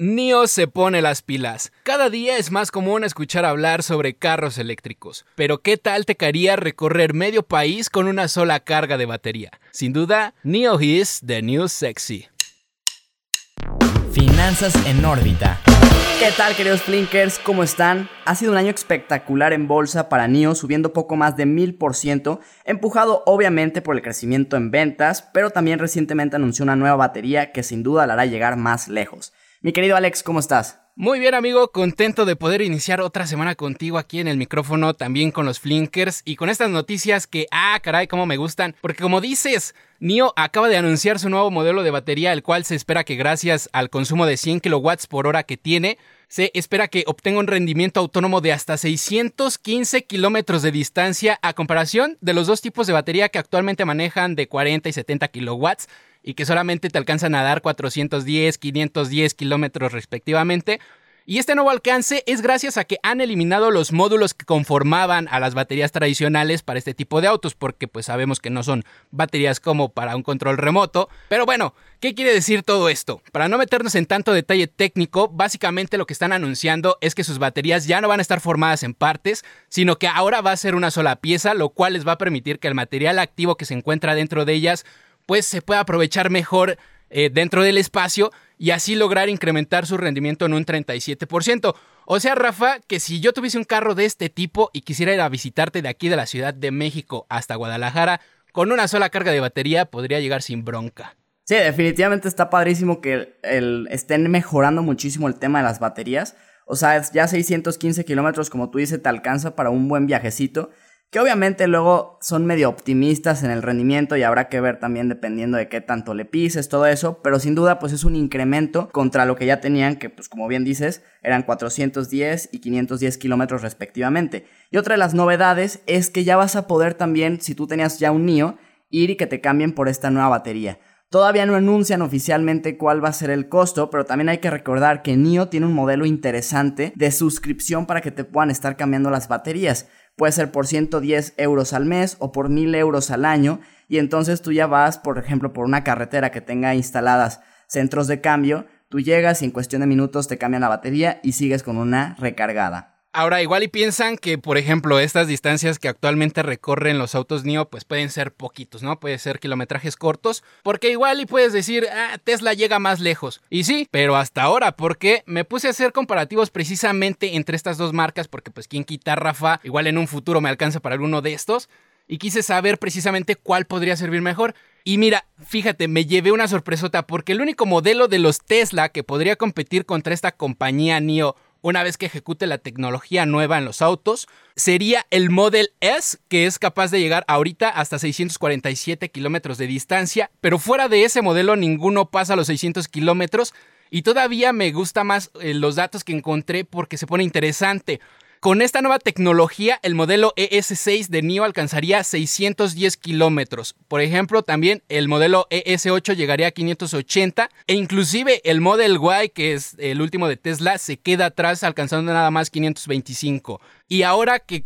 NIO se pone las pilas. Cada día es más común escuchar hablar sobre carros eléctricos, pero ¿qué tal te caería recorrer medio país con una sola carga de batería? Sin duda, NIO is the new sexy. Finanzas en órbita. ¿Qué tal queridos Flinkers? ¿Cómo están? Ha sido un año espectacular en bolsa para NIO, subiendo poco más de 1000%, empujado obviamente por el crecimiento en ventas, pero también recientemente anunció una nueva batería que sin duda la hará llegar más lejos. Mi querido Alex, ¿cómo estás? Muy bien amigo, contento de poder iniciar otra semana contigo aquí en el micrófono, también con los Flinkers y con estas noticias que, ah, caray, cómo me gustan, porque como dices, NIO acaba de anunciar su nuevo modelo de batería, el cual se espera que gracias al consumo de 100 kWh por hora que tiene, se espera que obtenga un rendimiento autónomo de hasta 615 kilómetros de distancia a comparación de los dos tipos de batería que actualmente manejan de 40 y 70 kilowatts y que solamente te alcanzan a dar 410, 510 kilómetros respectivamente. Y este nuevo alcance es gracias a que han eliminado los módulos que conformaban a las baterías tradicionales para este tipo de autos, porque pues sabemos que no son baterías como para un control remoto. Pero bueno, ¿qué quiere decir todo esto? Para no meternos en tanto detalle técnico, básicamente lo que están anunciando es que sus baterías ya no van a estar formadas en partes, sino que ahora va a ser una sola pieza, lo cual les va a permitir que el material activo que se encuentra dentro de ellas pues se pueda aprovechar mejor eh, dentro del espacio y así lograr incrementar su rendimiento en un 37%. O sea, Rafa, que si yo tuviese un carro de este tipo y quisiera ir a visitarte de aquí de la Ciudad de México hasta Guadalajara, con una sola carga de batería podría llegar sin bronca. Sí, definitivamente está padrísimo que estén mejorando muchísimo el tema de las baterías. O sea, ya 615 kilómetros, como tú dices, te alcanza para un buen viajecito que obviamente luego son medio optimistas en el rendimiento y habrá que ver también dependiendo de qué tanto le pises, todo eso, pero sin duda pues es un incremento contra lo que ya tenían, que pues como bien dices, eran 410 y 510 kilómetros respectivamente. Y otra de las novedades es que ya vas a poder también, si tú tenías ya un NIO, ir y que te cambien por esta nueva batería. Todavía no anuncian oficialmente cuál va a ser el costo, pero también hay que recordar que NIO tiene un modelo interesante de suscripción para que te puedan estar cambiando las baterías. Puede ser por 110 euros al mes o por 1000 euros al año. Y entonces tú ya vas, por ejemplo, por una carretera que tenga instaladas centros de cambio. Tú llegas y en cuestión de minutos te cambian la batería y sigues con una recargada. Ahora, igual y piensan que, por ejemplo, estas distancias que actualmente recorren los autos NIO, pues pueden ser poquitos, ¿no? Puede ser kilometrajes cortos, porque igual y puedes decir, ah, Tesla llega más lejos. Y sí, pero hasta ahora, porque me puse a hacer comparativos precisamente entre estas dos marcas, porque pues quien quita Rafa, igual en un futuro me alcanza para alguno de estos, y quise saber precisamente cuál podría servir mejor. Y mira, fíjate, me llevé una sorpresota, porque el único modelo de los Tesla que podría competir contra esta compañía NIO una vez que ejecute la tecnología nueva en los autos, sería el Model S, que es capaz de llegar ahorita hasta 647 kilómetros de distancia, pero fuera de ese modelo ninguno pasa los 600 kilómetros. Y todavía me gusta más eh, los datos que encontré porque se pone interesante. Con esta nueva tecnología, el modelo ES6 de NIO alcanzaría 610 kilómetros. Por ejemplo, también el modelo ES8 llegaría a 580 e inclusive el Model Y, que es el último de Tesla, se queda atrás alcanzando nada más 525. Y ahora que,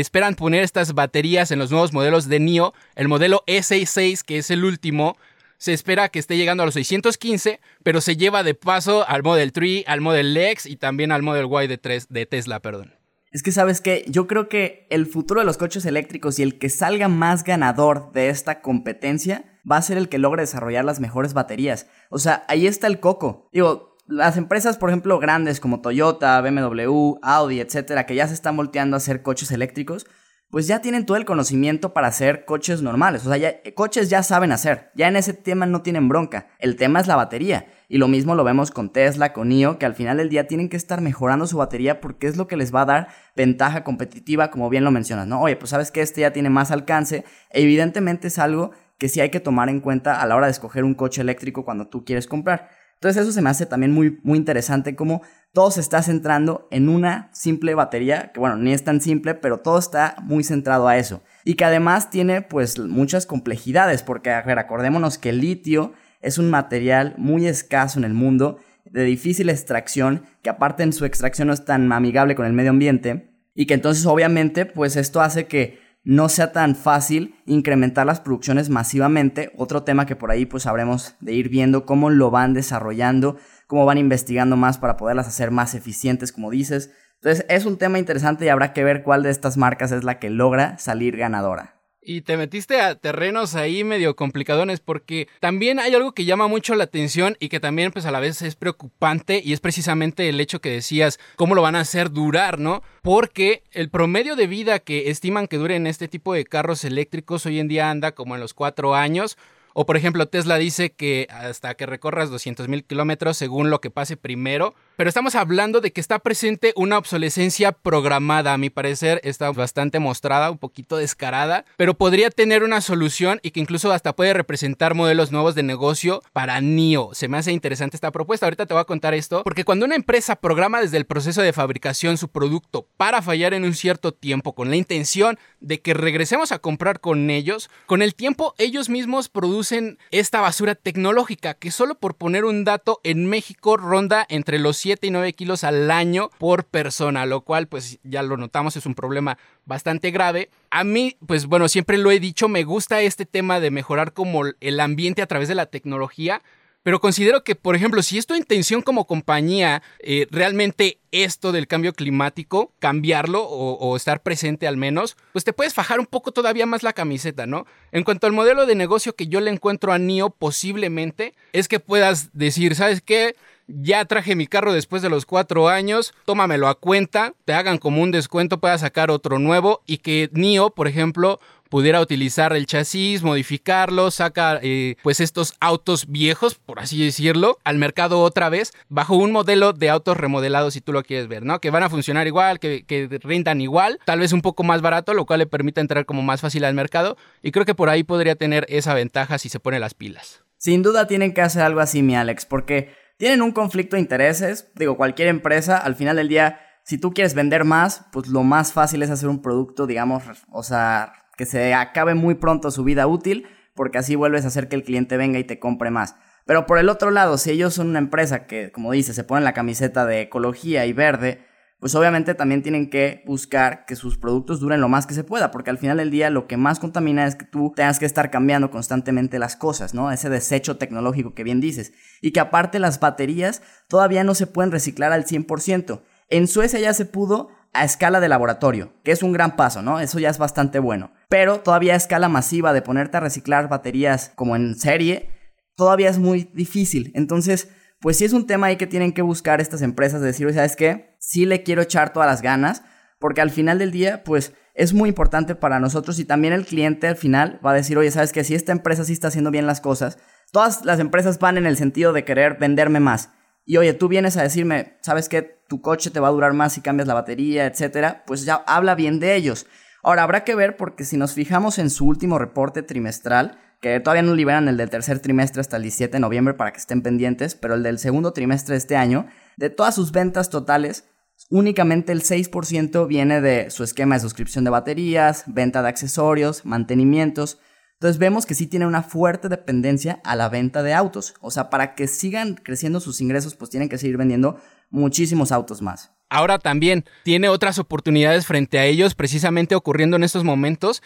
esperan poner estas baterías en los nuevos modelos de NIO, el modelo E66, que es el último, se espera que esté llegando a los 615, pero se lleva de paso al Model 3, al Model X y también al Model Y de, de Tesla, perdón. Es que sabes que yo creo que el futuro de los coches eléctricos y el que salga más ganador de esta competencia va a ser el que logre desarrollar las mejores baterías. O sea, ahí está el coco. Digo, las empresas, por ejemplo, grandes como Toyota, BMW, Audi, etcétera, que ya se están volteando a hacer coches eléctricos, pues ya tienen todo el conocimiento para hacer coches normales. O sea, ya, coches ya saben hacer. Ya en ese tema no tienen bronca. El tema es la batería. Y lo mismo lo vemos con Tesla, con NIO, que al final del día tienen que estar mejorando su batería porque es lo que les va a dar ventaja competitiva, como bien lo mencionas, ¿no? Oye, pues sabes que este ya tiene más alcance. Evidentemente es algo que sí hay que tomar en cuenta a la hora de escoger un coche eléctrico cuando tú quieres comprar. Entonces eso se me hace también muy, muy interesante como todo se está centrando en una simple batería, que bueno, ni es tan simple, pero todo está muy centrado a eso. Y que además tiene pues muchas complejidades, porque a ver, acordémonos que el litio es un material muy escaso en el mundo, de difícil extracción, que aparte en su extracción no es tan amigable con el medio ambiente, y que entonces obviamente pues esto hace que no sea tan fácil incrementar las producciones masivamente. Otro tema que por ahí pues habremos de ir viendo cómo lo van desarrollando cómo van investigando más para poderlas hacer más eficientes, como dices. Entonces es un tema interesante y habrá que ver cuál de estas marcas es la que logra salir ganadora. Y te metiste a terrenos ahí medio complicadones porque también hay algo que llama mucho la atención y que también pues a la vez es preocupante y es precisamente el hecho que decías, cómo lo van a hacer durar, ¿no? Porque el promedio de vida que estiman que duren este tipo de carros eléctricos hoy en día anda como en los cuatro años. O por ejemplo, Tesla dice que hasta que recorras 200 mil kilómetros según lo que pase primero. Pero estamos hablando de que está presente una obsolescencia programada. A mi parecer está bastante mostrada, un poquito descarada. Pero podría tener una solución y que incluso hasta puede representar modelos nuevos de negocio para NIO. Se me hace interesante esta propuesta. Ahorita te voy a contar esto. Porque cuando una empresa programa desde el proceso de fabricación su producto para fallar en un cierto tiempo con la intención de que regresemos a comprar con ellos, con el tiempo ellos mismos producen esta basura tecnológica que solo por poner un dato en México ronda entre los 7 y 9 kilos al año por persona, lo cual pues ya lo notamos es un problema bastante grave. A mí pues bueno, siempre lo he dicho, me gusta este tema de mejorar como el ambiente a través de la tecnología pero considero que, por ejemplo, si es tu intención como compañía eh, realmente esto del cambio climático, cambiarlo o, estar presente al menos, pues te puedes fajar un poco todavía más la camiseta, ¿no? En cuanto al modelo de negocio que yo le encuentro a NIO, posiblemente es que puedas decir, ¿sabes qué? Ya traje mi carro después de los cuatro años, tómamelo a cuenta, te hagan como un descuento, puedas sacar otro nuevo y que NIO, por ejemplo, pudiera utilizar el chasis, modificarlo, saca eh, pues estos autos viejos, por así decirlo, al mercado otra vez, bajo un modelo de autos remodelados, si tú lo quieres ver, ¿no? Que van a funcionar igual, que, que rindan igual, tal vez un poco más barato, lo cual le permite entrar como más fácil al mercado, y creo que por ahí podría tener esa ventaja si se pone las pilas. Sin duda tienen que hacer algo así, mi Alex, porque tienen un conflicto de intereses, digo, cualquier empresa, al final del día, si tú quieres vender más, pues lo más fácil es hacer un producto, digamos, o sea, que se acabe muy pronto su vida útil, porque así vuelves a hacer que el cliente venga y te compre más. Pero por el otro lado, si ellos son una empresa que, como dice, se ponen la camiseta de ecología y verde, pues obviamente también tienen que buscar que sus productos duren lo más que se pueda, porque al final del día lo que más contamina es que tú tengas que estar cambiando constantemente las cosas, ¿no? Ese desecho tecnológico que bien dices. Y que aparte las baterías todavía no se pueden reciclar al 100%. En Suecia ya se pudo a escala de laboratorio, que es un gran paso, ¿no? Eso ya es bastante bueno. Pero todavía a escala masiva de ponerte a reciclar baterías como en serie, todavía es muy difícil. Entonces, pues sí es un tema ahí que tienen que buscar estas empresas de decir, ¿sabes qué? Sí le quiero echar todas las ganas, porque al final del día, pues es muy importante para nosotros y también el cliente al final va a decir, oye, ¿sabes qué? Si esta empresa sí está haciendo bien las cosas, todas las empresas van en el sentido de querer venderme más. Y oye, tú vienes a decirme, ¿sabes qué? Tu coche te va a durar más si cambias la batería, etcétera. Pues ya habla bien de ellos. Ahora, habrá que ver porque si nos fijamos en su último reporte trimestral, que todavía no liberan el del tercer trimestre hasta el 17 de noviembre para que estén pendientes, pero el del segundo trimestre de este año, de todas sus ventas totales, únicamente el 6% viene de su esquema de suscripción de baterías, venta de accesorios, mantenimientos, entonces vemos que sí tiene una fuerte dependencia a la venta de autos. O sea, para que sigan creciendo sus ingresos, pues tienen que seguir vendiendo muchísimos autos más. Ahora también tiene otras oportunidades frente a ellos, precisamente ocurriendo en estos momentos,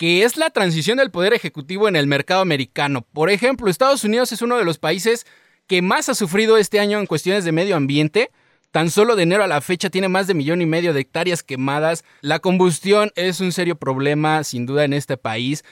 que es la transición del poder ejecutivo en el mercado americano. Por ejemplo, Estados Unidos es uno de los países que más ha sufrido este año en cuestiones de medio ambiente. Tan solo de enero a la fecha tiene más de millón y medio de hectáreas quemadas. La combustión es un serio problema, sin duda, en este país.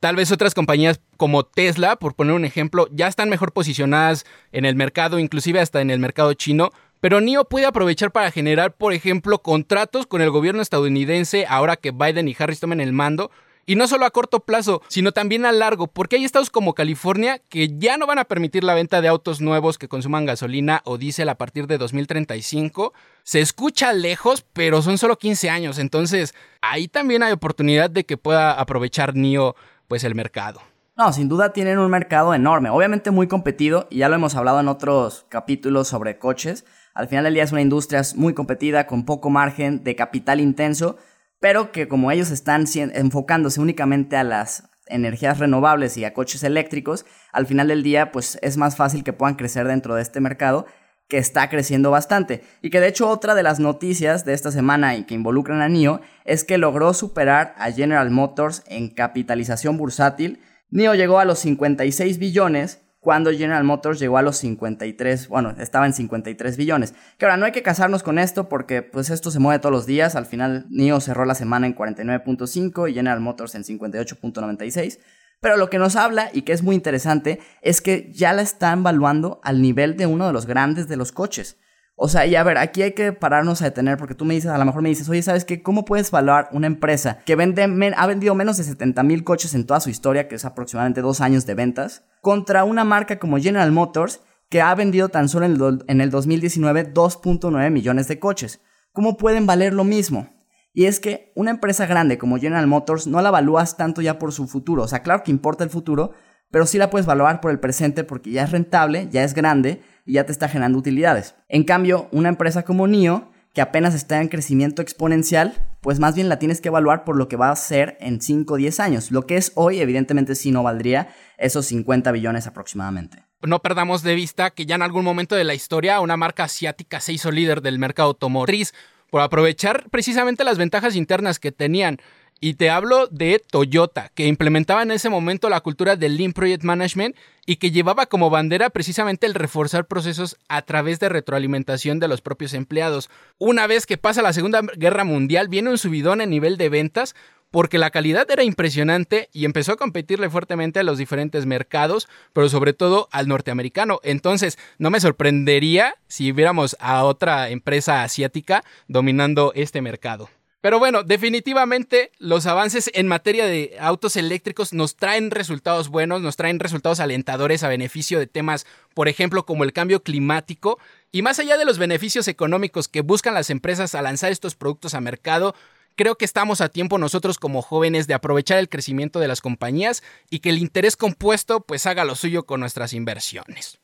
Tal vez otras compañías como Tesla, por poner un ejemplo, ya están mejor posicionadas en el mercado, inclusive hasta en el mercado chino. Pero NIO puede aprovechar para generar, por ejemplo, contratos con el gobierno estadounidense ahora que Biden y Harris tomen el mando. Y no solo a corto plazo, sino también a largo, porque hay estados como California que ya no van a permitir la venta de autos nuevos que consuman gasolina o diésel a partir de 2035. Se escucha lejos, pero son solo 15 años, entonces ahí también hay oportunidad de que pueda aprovechar NIO pues el mercado. No, sin duda tienen un mercado enorme, obviamente muy competido, y ya lo hemos hablado en otros capítulos sobre coches. Al final del día es una industria muy competida, con poco margen de capital intenso, pero que como ellos están enfocándose únicamente a las energías renovables y a coches eléctricos, al final del día pues es más fácil que puedan crecer dentro de este mercado que está creciendo bastante. Y que de hecho otra de las noticias de esta semana y que involucran a NIO es que logró superar a General Motors en capitalización bursátil. NIO llegó a los 56 billones cuando General Motors llegó a los 53, bueno, estaba en 53 billones. Que ahora no hay que casarnos con esto porque pues esto se mueve todos los días. Al final NIO cerró la semana en 49.5 y General Motors en 58.96. Pero lo que nos habla y que es muy interesante es que ya la están evaluando al nivel de uno de los grandes de los coches. O sea, y a ver, aquí hay que pararnos a detener porque tú me dices, a lo mejor me dices, oye, ¿sabes qué? ¿Cómo puedes evaluar una empresa que vende, ha vendido menos de 70 mil coches en toda su historia, que es aproximadamente dos años de ventas, contra una marca como General Motors que ha vendido tan solo en el, en el 2019 2.9 millones de coches? ¿Cómo pueden valer lo mismo? Y es que una empresa grande como General Motors no la evalúas tanto ya por su futuro. O sea, claro que importa el futuro, pero sí la puedes evaluar por el presente porque ya es rentable, ya es grande y ya te está generando utilidades. En cambio, una empresa como NIO, que apenas está en crecimiento exponencial, pues más bien la tienes que evaluar por lo que va a ser en 5 o 10 años. Lo que es hoy, evidentemente sí no valdría esos 50 billones aproximadamente. No perdamos de vista que ya en algún momento de la historia una marca asiática se hizo líder del mercado automotriz por aprovechar precisamente las ventajas internas que tenían y te hablo de Toyota, que implementaba en ese momento la cultura del Lean Project Management y que llevaba como bandera precisamente el reforzar procesos a través de retroalimentación de los propios empleados. Una vez que pasa la Segunda Guerra Mundial, viene un subidón en nivel de ventas porque la calidad era impresionante y empezó a competirle fuertemente a los diferentes mercados, pero sobre todo al norteamericano. Entonces, no me sorprendería si viéramos a otra empresa asiática dominando este mercado. Pero bueno, definitivamente los avances en materia de autos eléctricos nos traen resultados buenos, nos traen resultados alentadores a beneficio de temas, por ejemplo, como el cambio climático. Y más allá de los beneficios económicos que buscan las empresas a lanzar estos productos a mercado, creo que estamos a tiempo nosotros como jóvenes de aprovechar el crecimiento de las compañías y que el interés compuesto pues haga lo suyo con nuestras inversiones.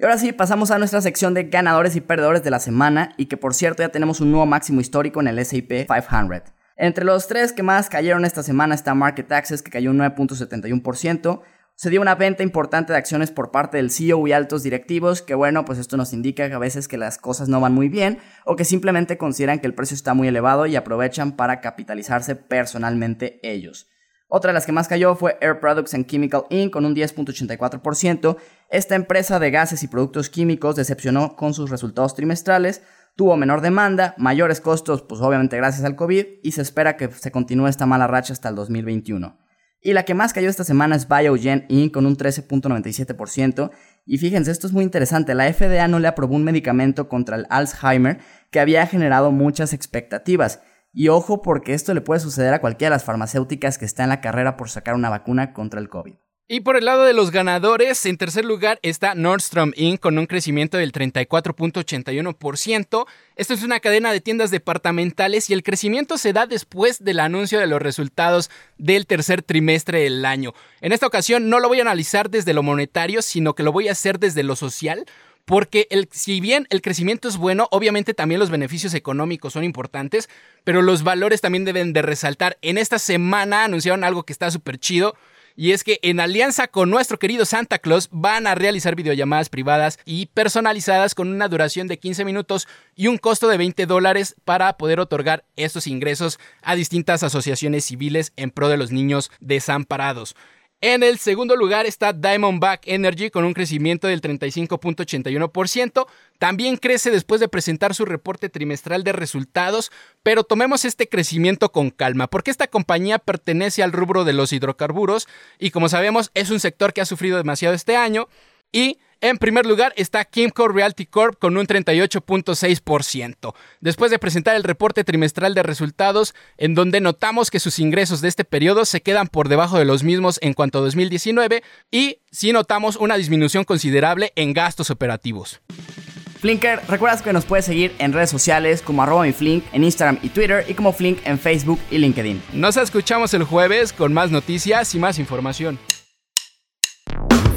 Y ahora sí, pasamos a nuestra sección de ganadores y perdedores de la semana y que por cierto ya tenemos un nuevo máximo histórico en el S&P 500. Entre los tres que más cayeron esta semana está Market Access que cayó un 9.71%, se dio una venta importante de acciones por parte del CEO y altos directivos, que bueno, pues esto nos indica que a veces que las cosas no van muy bien o que simplemente consideran que el precio está muy elevado y aprovechan para capitalizarse personalmente ellos. Otra de las que más cayó fue Air Products and Chemical Inc. con un 10.84%. Esta empresa de gases y productos químicos decepcionó con sus resultados trimestrales, tuvo menor demanda, mayores costos, pues obviamente gracias al COVID, y se espera que se continúe esta mala racha hasta el 2021. Y la que más cayó esta semana es Biogen Inc. con un 13.97%. Y fíjense, esto es muy interesante, la FDA no le aprobó un medicamento contra el Alzheimer que había generado muchas expectativas. Y ojo porque esto le puede suceder a cualquiera de las farmacéuticas que está en la carrera por sacar una vacuna contra el COVID. Y por el lado de los ganadores, en tercer lugar está Nordstrom Inc. con un crecimiento del 34.81%. Esto es una cadena de tiendas departamentales y el crecimiento se da después del anuncio de los resultados del tercer trimestre del año. En esta ocasión no lo voy a analizar desde lo monetario, sino que lo voy a hacer desde lo social, porque el, si bien el crecimiento es bueno, obviamente también los beneficios económicos son importantes, pero los valores también deben de resaltar. En esta semana anunciaron algo que está súper chido. Y es que en alianza con nuestro querido Santa Claus van a realizar videollamadas privadas y personalizadas con una duración de 15 minutos y un costo de 20 dólares para poder otorgar estos ingresos a distintas asociaciones civiles en pro de los niños desamparados. En el segundo lugar está Diamondback Energy con un crecimiento del 35.81%. También crece después de presentar su reporte trimestral de resultados, pero tomemos este crecimiento con calma, porque esta compañía pertenece al rubro de los hidrocarburos y como sabemos es un sector que ha sufrido demasiado este año y en primer lugar está Kimco Realty Corp con un 38.6%. Después de presentar el reporte trimestral de resultados, en donde notamos que sus ingresos de este periodo se quedan por debajo de los mismos en cuanto a 2019 y sí notamos una disminución considerable en gastos operativos. Flinker, recuerdas que nos puedes seguir en redes sociales como arroba mi Flink en Instagram y Twitter y como Flink en Facebook y LinkedIn. Nos escuchamos el jueves con más noticias y más información.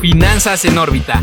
Finanzas en órbita.